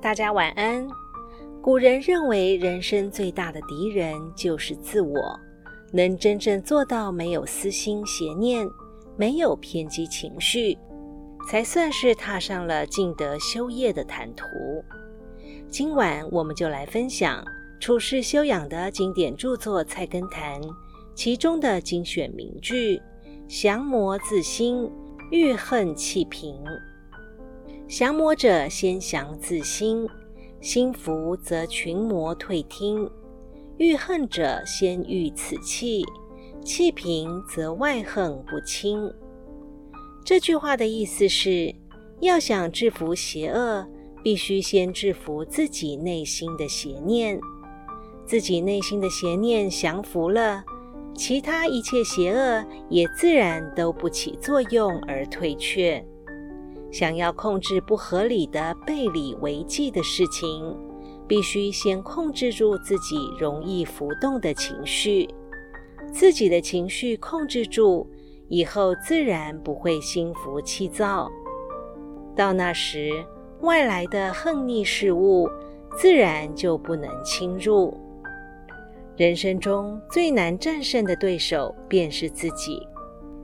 大家晚安。古人认为，人生最大的敌人就是自我。能真正做到没有私心邪念，没有偏激情绪，才算是踏上了尽德修业的坦途。今晚我们就来分享处世修养的经典著作《菜根谭》，其中的精选名句：“降魔自心，欲恨气平。降魔者，先降自心。”心服则群魔退听，欲恨者先欲此气，气平则外恨不侵。这句话的意思是，要想制服邪恶，必须先制服自己内心的邪念。自己内心的邪念降服了，其他一切邪恶也自然都不起作用而退却。想要控制不合理的背理违纪的事情，必须先控制住自己容易浮动的情绪。自己的情绪控制住以后，自然不会心浮气躁。到那时，外来的横逆事物自然就不能侵入。人生中最难战胜的对手便是自己，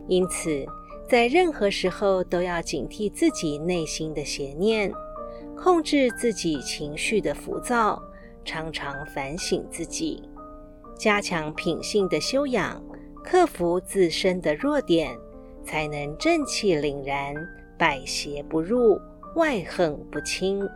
因此。在任何时候都要警惕自己内心的邪念，控制自己情绪的浮躁，常常反省自己，加强品性的修养，克服自身的弱点，才能正气凛然，百邪不入，外横不侵。